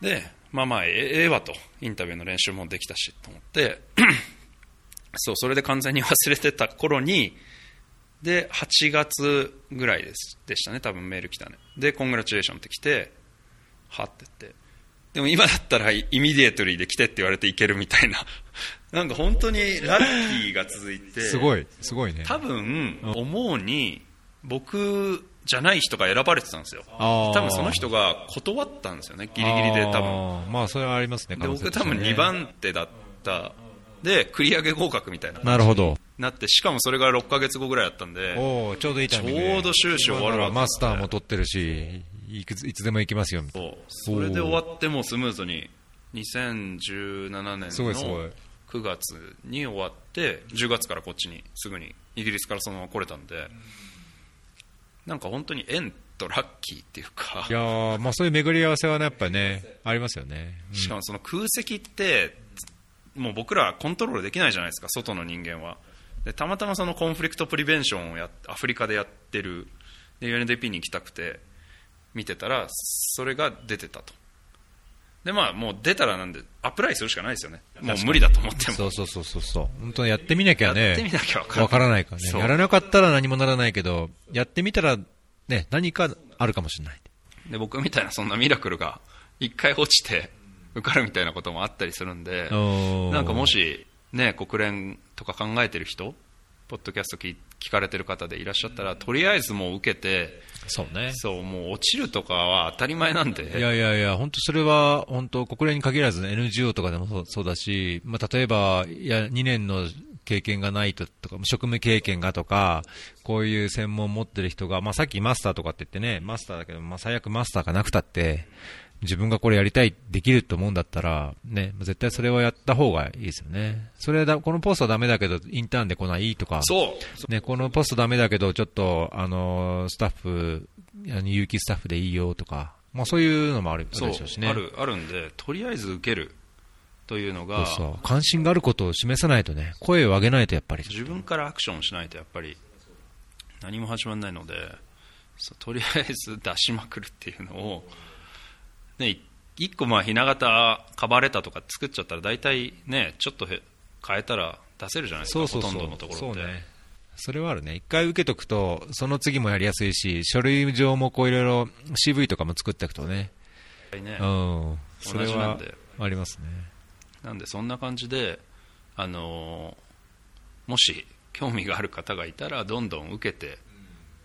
でまあまあええわと。インタビューの練習もできたしと思って。(clears throat) そうそれで完全に忘れてた頃にで8月ぐらいですでしたね多分メール来たねでコングラチュレーションって来てはって言って。でも今だったらイミディエトリーで来てって言われていけるみたいな。(laughs) なんか本当にラッキーが続いてすごいすごいね。多分思うに僕じゃない人が選ばれてたんですよ。多分その人が断ったんですよねギリギリで多分。まあそれはありますねで僕多分2番手だった。で繰り上げ合格みたいななるほど。なってしかもそれが6ヶ月後ぐらいだったんでおおちょうどいいちょうど修士終わるわけマスターも取ってるし、いくついつでも行きますよ。そう。それで終わってもうスムーズに2017年すごいすごい。の9月に終わって10月からこっちにすぐにイギリスからそのまま来れたんでなんか本当に縁とラッキーっていうかいやーまあそういう巡り合わせはね、やっぱね、ありますよね。うん。しかもその空席ってもう僕らはコントロールできないじゃないですか外の人間は。でたまたまそのコンフリクトプリベンションをやっアフリカでやってるで UNDP に行きたくて見てたらそれが出てたとでまあもう出たらなんでアプライするしかないですよねもう無理だと思ってもそうそうそうそうそう。本当にやってみなきゃね。やってみなきゃわからないわからね。やらなかったら何もならないけど、やってみたらね、何かあるかもしれない。で僕みたいなそんなミラクルが一回落ちて受かるみたいなこともあったりするんでなんかもし、ね、国連とか考えてる人ポッドキャスト聞聞かれてる方でいらっしゃったらとりあえずもう受けてそうね。そうもう落ちるとかは当たり前なんでいやいやいや、本当それは、本当国連に限らず、NGO とかでもそうそうだし、まあ、例えば、いや、2年の経験がないととか、職務経験がとか、こういう専門を持ってる人が、まあ、さっきマスターとかって言ってね、マスターだけど、まあ、最悪マスターがなくたって、自分がこれやりたい、できると思うんだったら、ね、絶対それをやった方がいいですよね。それだ、このポストはダメだけど、インターンで来ないとか、そうね、このポストダメだけど、ちょっと、あの、スタッフ、有機スタッフでいいよとか、まあそういうのもあるでしょうしね。あるあるんでとりあえず受けるというのそうがそう。関心があることを示さないとね、声を上げないとやっぱり。自分からアクションしないとやっぱり何も始まらないのでとりあえず出しまくるっていうのを、ね、い一個まあひな形カバーレターとか作っちゃったら大体ねちょっとへ変えたら出せるじゃないですか。ほとんどのところってそれはあるね。一回受けとくと、その次もやりやすいし、書類上もこういろいろ CV とかも作っていくとね。ねうん。それは同じなんでありますね。なんでそんな感じで、あのーもし興味がある方がいたらどんどん受けて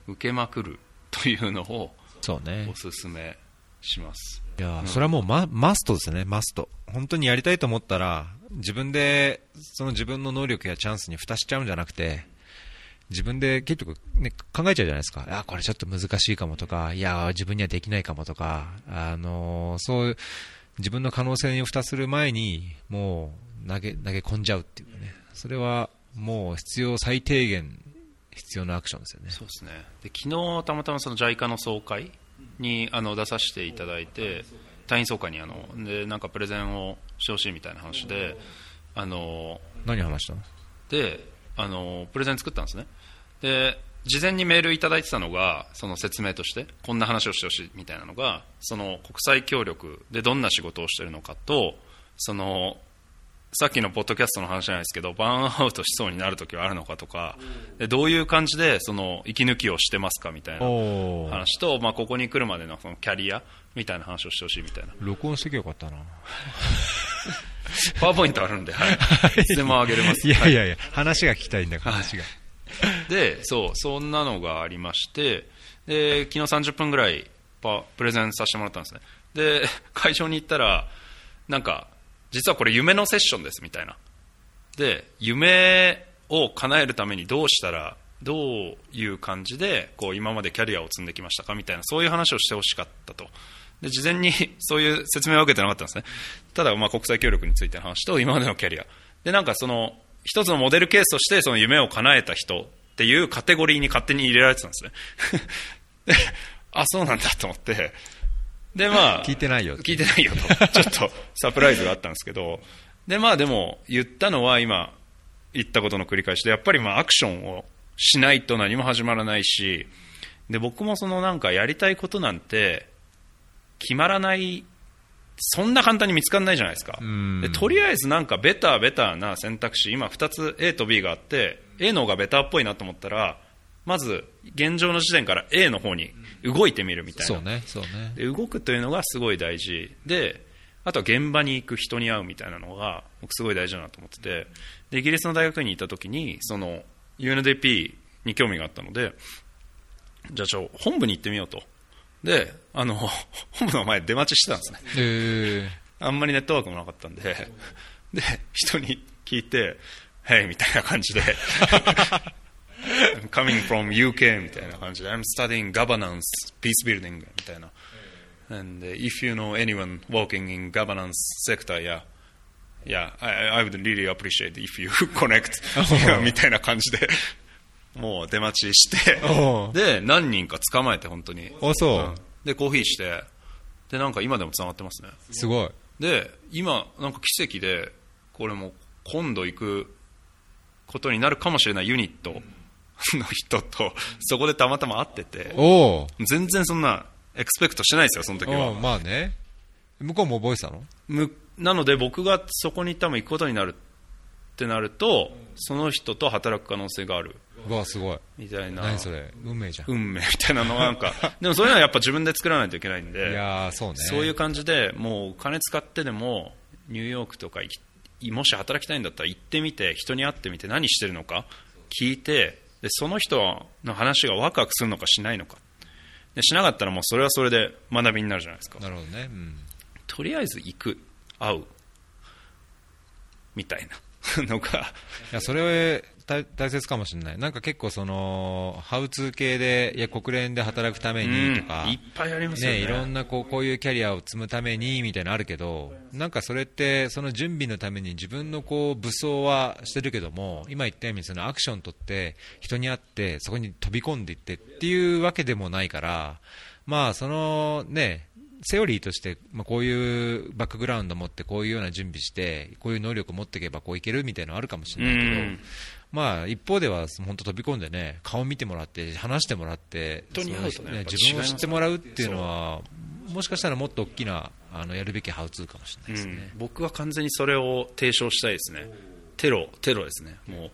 受けまくるというのをお。すすめします。いや、それはもうママストですね、マスト。本当にやりたいと思ったら、自分で、その自分の能力やチャンスに蓋しちゃうんじゃなくて、自分で結局、ね、考えちゃうじゃないですか。あ、これちょっと難しいかもとか、いや、自分にはできないかもとか、あのーそういう、自分の可能性に蓋する前に、もう投げ、投げ込んじゃうっていうかね。それは、もう必要最低限、必要なアクションですよね。そうですねで昨日たまたまその JICA の総会にあの出させていただいて隊員総会にあのでなんかプレゼンをしてほしいみたいな話であの何話したの？であのプレゼン作ったんですね。で事前にメールいただいてたのがその説明としてこんな話をしてほしいみたいなのがその国際協力でどんな仕事をしているのかとそのさっきのポッドキャストの話じゃないですけどバーンアウトしそうになるときはあるのかとかでどういう感じでその息抜きをしてますかみたいな。話と、まあ、ここに来るまでのそのキャリアみたいな話をしてほしいみたいな。録音してきゃよかったな。パワーポイントあるんで、はい、い。つでもあげれます。いやいやいや、話が聞きたいんだから、話が。でそうそんなのがありましてで昨日30分ぐらいパプレゼンさせてもらったんですね。で会場に行ったらなんか実はこれ夢のセッションですみたいな。で夢を叶えるためにどうしたらどういう感じでこう今までキャリアを積んできましたかみたいなそういう話をしてほしかったと。で事前に (laughs) そういう説明は受けてなかったんですね。ただまあ国際協力についての話と今までのキャリア。でなんかその一つのモデルケースとしてその夢を叶えた人っていうカテゴリーに勝手に入れられてたんですね。(laughs) であそうなんだと思って。でまあ聞いてないよ。聞いてないよと、(laughs) ちょっとサプライズがあったんですけど、で、まあでも、言ったのは今、言ったことの繰り返しで、やっぱりまあアクションをしないと何も始まらないし、で、僕もそのなんかやりたいことなんて、決まらない、そんな簡単に見つからないじゃないですか。んでとりあえずなんかベターベターな選択肢、今2つ A と B があって、A の方がベターっぽいなと思ったら、まず現状の時点から A の方に動いてみるみたいな。そうね、そうね。で動くというのがすごい大事であとは現場に行く人に会うみたいなのが僕すごい大事だなと思っててでイギリスの大学にいた時にその UNDP に興味があったのでじゃあちょ本部に行ってみようとであの本部の前出待ちしてたんですねえあんまりネットワークもなかったんでで人に聞いて、Hey! みたいな感じで、(laughs) coming from UK みたいな感じで、I'm studying governance, peace building みたいな。And if you know anyone working in governance sector, yeah, yeah, I, I would really appreciate if you connect みたいな感じで、もう出待ちしてで、何人か捕まえて、本当に。あそうんで、コーヒーして、で、なんか今でも繋がってますね。すごい。で、今、なんか奇跡で、これも今度行くことになるかもしれないユニット (laughs) の人と、そこでたまたま会ってて、おお全然そんな、エクスペクトしてないですよ、その時は。まあね。向こうも覚えてたの？むなので僕がそこに多分行くことになるってなると、その人と働く可能性があるうわ、すごい。みたいな何それ？運命じゃん。運命みたいなのがなんか、(laughs) でもそういうのはやっぱ自分で作らないといけないんいで、やー、そうね。そういう感じでもう金使ってでもニューヨークとかもし働きたいんだったら行ってみて人に会ってみて何してるのか聞いてでその人の話がワクワクするのかしないのかでしなかったらもうそれはそれで学びになるじゃないですかなるほどね。うん。とりあえず行く会うみたいなのがいや、それ大大切かもしれない。なんか結構その、ハウツー系で、いや、国連で働くためにとか、うんいっぱいありますよね。ね、いろんなこうこういうキャリアを積むためにみたいなのあるけど、なんかそれって、その準備のために自分のこう武装はしてるけども、今言ったようにそのアクション取って、人に会って、そこに飛び込んでいってっていうわけでもないから、まあ、そのね、セオリーとして、まあ、こういうバックグラウンド持って、こういうような準備して、こういう能力を持っていけばこういけるみたいなのあるかもしれないけど、うんまあ、一方では本当飛び込んでね顔見てもらって話してもらって人に会うとね自分を知ってもらうっていうのはもしかしたらもっと大きなあのやるべきハウツーかもしれないですね、うん。僕は完全にそれを提唱したいですね。テロテロですね。もう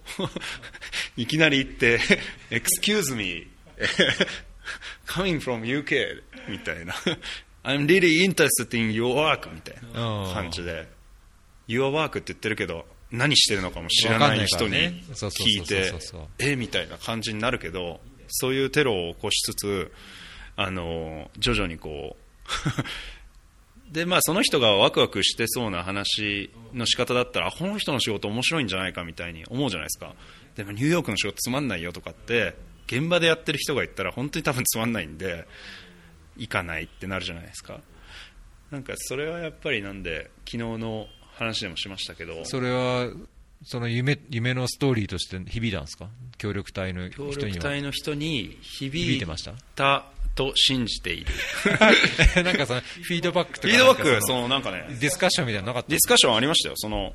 (laughs) いきなり行って「(laughs) Excuse me. (laughs) Coming from UK」みたいな「I'm really interested in your work」みたいな感じで「Your work」って言ってるけど何してるのかも知らない人に聞いてえみたいな感じになるけどそういうテロを起こしつつあの徐々にこう (laughs) でまあ、その人がワクワクしてそうな話の仕方だったらあこの人の仕事面白いんじゃないかみたいに思うじゃないですか。でもニューヨークの仕事つまんないよとかって現場でやってる人が言ったら本当に多分つまんないんで行かないってなるじゃないですか。なんかそれはやっぱりなんで昨日の話でもしましたけど。それはその夢夢のストーリーとして響いたんですか？協力隊の人協には。力隊の人に響響いいてましたたと信じている。(laughs) なんかそのフィードバックとかフィードバックそのなんかね。ディスカッションみたいなのなかった？ディスカッションありましたよ、その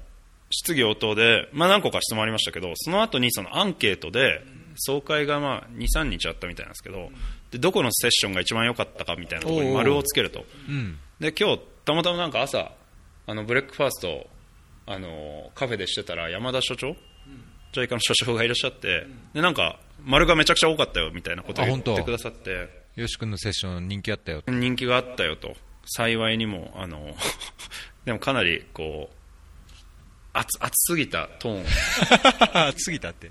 質疑応答で、まあ、何個か質問ありましたけど、その後にそのアンケートで、総会がまあ2、3日あったみたいなんですけど、でどこのセッションが一番良かったかみたいなところに丸をつけると、うんで今日たまたまなんか朝、あの breakfast あのカフェでしてたら、山田所長、 JICA の所長がいらっしゃって、でなんか、丸がめちゃくちゃ多かったよみたいなことを言ってくださって。よし君のセッション人気あったよ。人気があったよと。幸いにもあの (laughs) でもかなりこう熱熱すぎたトーン。(laughs) 過ぎたって。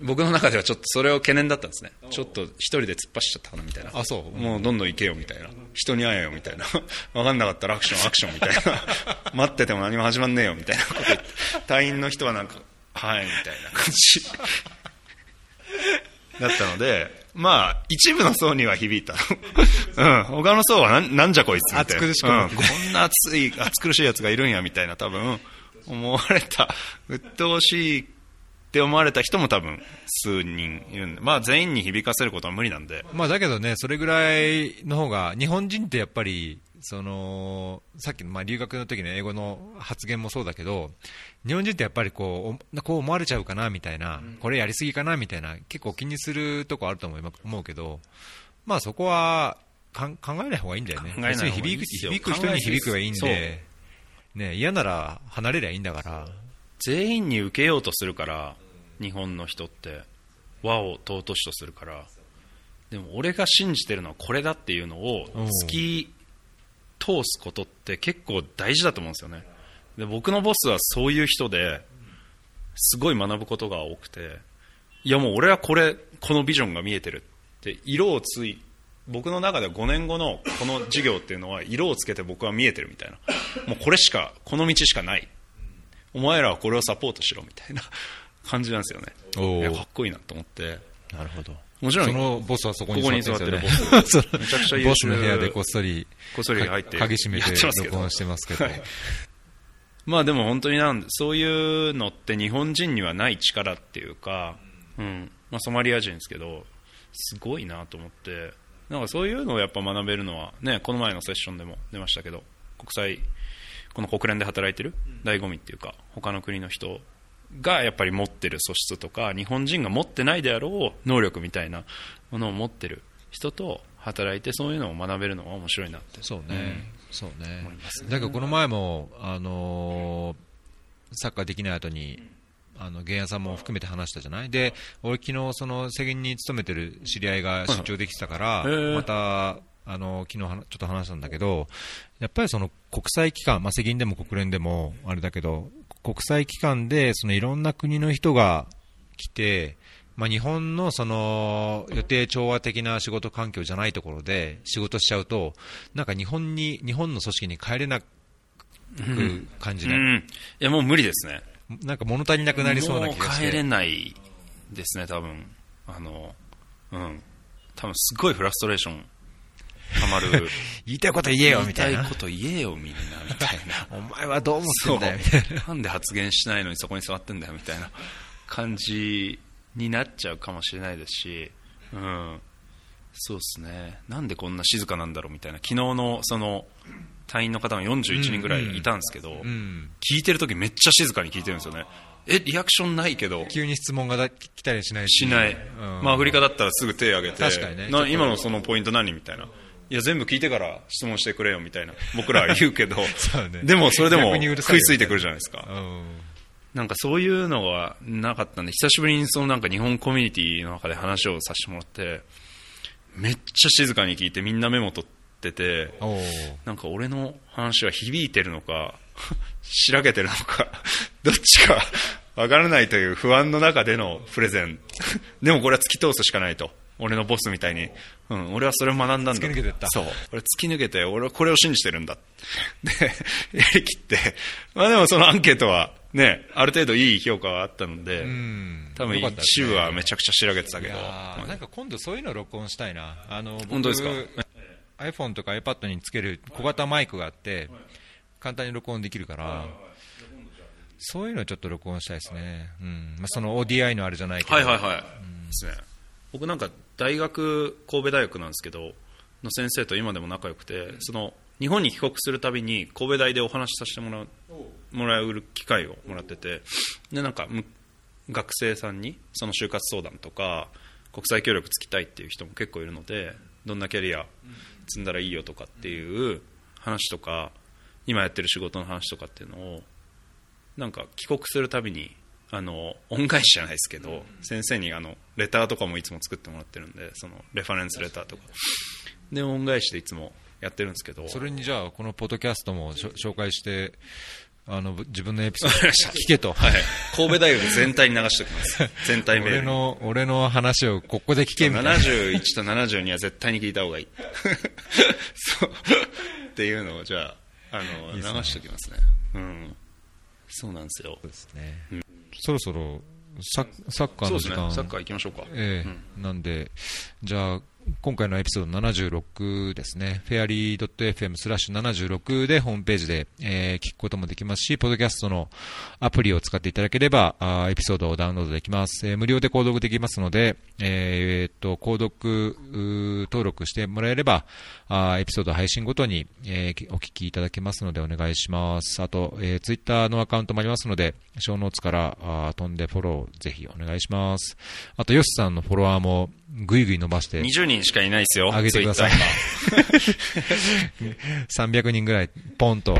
僕の中ではちょっとそれを懸念だったんですね。ちょっと一人で突っ走っちゃったかなみたいな。あそう。もうどんどん行けよみたいな。人に会えよみたいな。(laughs) 分かんなかったらアクションアクションみたいな待ってても何も始まんねえよみたいなこと言って (laughs) 隊員の人はなんかはいみたいな。感じだったのでまあ一部の層には響いた、(laughs) うん、他の層はなんなんじゃこいつみたいな。うんこんな熱い暑苦しいやつがいるんやみたいな多分思われた。鬱陶しいって思われた人も多分数人いるんで、まあ、全員に響かせることは無理なんで、まあだけどね、それぐらいの方が、日本人ってやっぱり、そのさっきのまあ留学の時の英語の発言もそうだけど、日本人ってやっぱりこうおこう思われちゃうかなみたいな、これやりすぎかなみたいな、結構気にするとこあると思うけど、まあそこは考えない方がいいんだよね、響く響く人に響くばいいんで、ね、嫌なら離れりゃいいんだから、全員に受けようとするから日本の人って和を尊しとするから。でも俺が信じてるのはこれだっていうのを突き通すことって結構大事だと思うんですよね。で僕のボスはそういう人ですごい学ぶことが多くていやもう俺はこれこのビジョンが見えてるって色をつい僕の中では5年後のこの授業っていうのは色をつけて僕は見えてるみたいな。もうこれしかこの道しかない。お前らはこれをサポートしろみたいな感じなんですよね。かっこいいなと思って。なるほど。もちろんそのボスはそこに座ってる。ん座ですよねってる。(laughs) そのめちゃくちボスの部屋でこっそり、こっそり入ってか鍵閉めて録音してますけど。はい。まあでも本当になんそういうのって日本人にはない力っていうか、うん。まあ、ソマリア人ですけどすごいなと思って。なんかそういうのをやっぱ学べるのは、ね、この前のセッションでも出ましたけど国際この国連で働いてる醍醐味っていうか他の国の人がやっぱり持ってる素質とか日本人が持ってないであろう能力みたいなものを持ってる人と働いてそういうのを学べるのは面白いなってそうね、そうね。思いますね。だからこの前も、あのーサッカーできない後に、あの、芸屋さんも含めて話したじゃない？で、俺昨日その、世間に勤めてる知り合いが出張できてたから、また、あの、昨日ちょっと話したんだけど、やっぱりその国際機関、まあ、世間でも国連でもあれだけど、国際機関でそのいろんな国の人が来て、まあ、日本のその予定調和的な仕事環境じゃないところで仕事しちゃうと、なんか日本に日本の組織に帰れなく感じない、うん、いやもう無理ですね。なんか物足りなくなりそうな気がしもう帰れて、ないですね多分。あのうん。多分すごいフラストレーション (laughs) たまる。言いたいこと言えよみたいな。言いたい、こと言えよみんなみたいな。お前はどう思ってんだよみたいな、なんで発言しないのにそこに座ってんだよみたいな感じになっちゃうかもしれないですし、うん、そうですね、なんでこんな静かなんだろうみたいな、昨日のその隊員の方が41人ぐらいいたんですけど、うん、聞いてるときめっちゃ静かに聞いてるんですよね。え、リアクションないけど、急に質問がだ来たりしないし、しない、うん。まあ、アフリカだったらすぐ手を挙げて、確かにね。今のそのポイント何？みたいな、いや、全部聞いてから質問してくれよみたいな、(laughs) 僕らは言うけど、ねでもそれでも食いついてくるじゃないですか。うんなんかそういうのがなかったんで、久しぶりにそのなんか日本コミュニティの中で話をさせてもらって、めっちゃ静かに聞いてみんなメモ取ってて、なんか俺の話は響いてるのか、(laughs) しらけてるのか、(laughs) どっちかわからないという不安の中でのプレゼン。でもこれは突き通すしかないと。俺のボスみたいに。うん、俺はそれを学んだんだ。突き抜けてったそう。俺突き抜けて、俺はこれを信じてるんだ。(laughs) で、やりきって。まあでもそのアンケートは、ね、ある程度いい評価はあったので、うん多分一部はめちゃくちゃしらけてたけど、いやーなんか今度そういうの録音したいな。あの、僕本当ですか？iPhone とか iPad につける小型マイクがあって、簡単に録音できるから、そういうのちょっと録音したいですね。うん。まあ、その ODI のあれじゃないけど。はいはいはい、ですね僕なんか大学神戸大学なんですけどの先生と今でも仲良くてその日本に帰国するたびに神戸大でお話しさせてもらうもらう機会をもらっててでなんかむ学生さんにその就活相談とか国際協力つきたいっていう人も結構いるのでどんなキャリア積んだらいいよとかっていう話とか今やってる仕事の話とかっていうのをなんか帰国するたびにあの恩返しじゃないですけど、先生にあのレターとかもいつも作ってもらってるんでそのレファレンスレターとか。で恩返しでいつもやってるんですけど。それにじゃあ、このポッドキャストも紹介して、あの、自分のエピソード聞けと。(laughs) はい、神戸大学全体に流しておきます。全体俺の、俺の話をここで聞けみたいな。71と72は絶対に聞いた方がいい。(laughs) そう。っていうのをじゃああの流しておきますね。うん。そうなんですよ。そうですね。そろそろサッサッカーの時間。サッカー行きましょうか。ええ。なんで、じゃあ、今回のエピソード76ですね、フェアリー .fm スラッシュ76でホームページで、えー聞くこともできますし、ポッドキャストのアプリを使っていただければ、あエピソードをダウンロードできます。えー無料で購読できますので、えーっと、購読登録してもらえれば、あエピソード配信ごとに、えーお聞きいただけますのでお願いします。あと、えー、ツイッターのアカウントもありますので、ショーノーツからあ飛んでフォローぜひお願いします。あと、ヨシさんのフォロワーもぐいぐい伸ばして、20人しかいないですよ上げてください Twitter 300 (laughs) 人ぐらいポンと、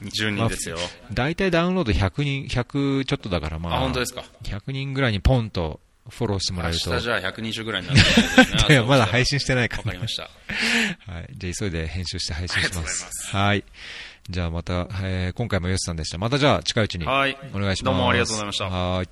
今20人ですよ、大体ダウンロード100人、100ちょっとだからまあ、あ本当ですか？100人ぐらいにポンとフォローしてもらえ明ると。日じゃあ120ぐらいになるいや、(laughs) まだ配信してないからわかりましたはい。じゃあ、急いで編集して配信します。ますはい。じゃあ、また、えー今回もヨシさんでした。またじゃあ、近いうちに。はいお願いします。どうもありがとうございましたはい。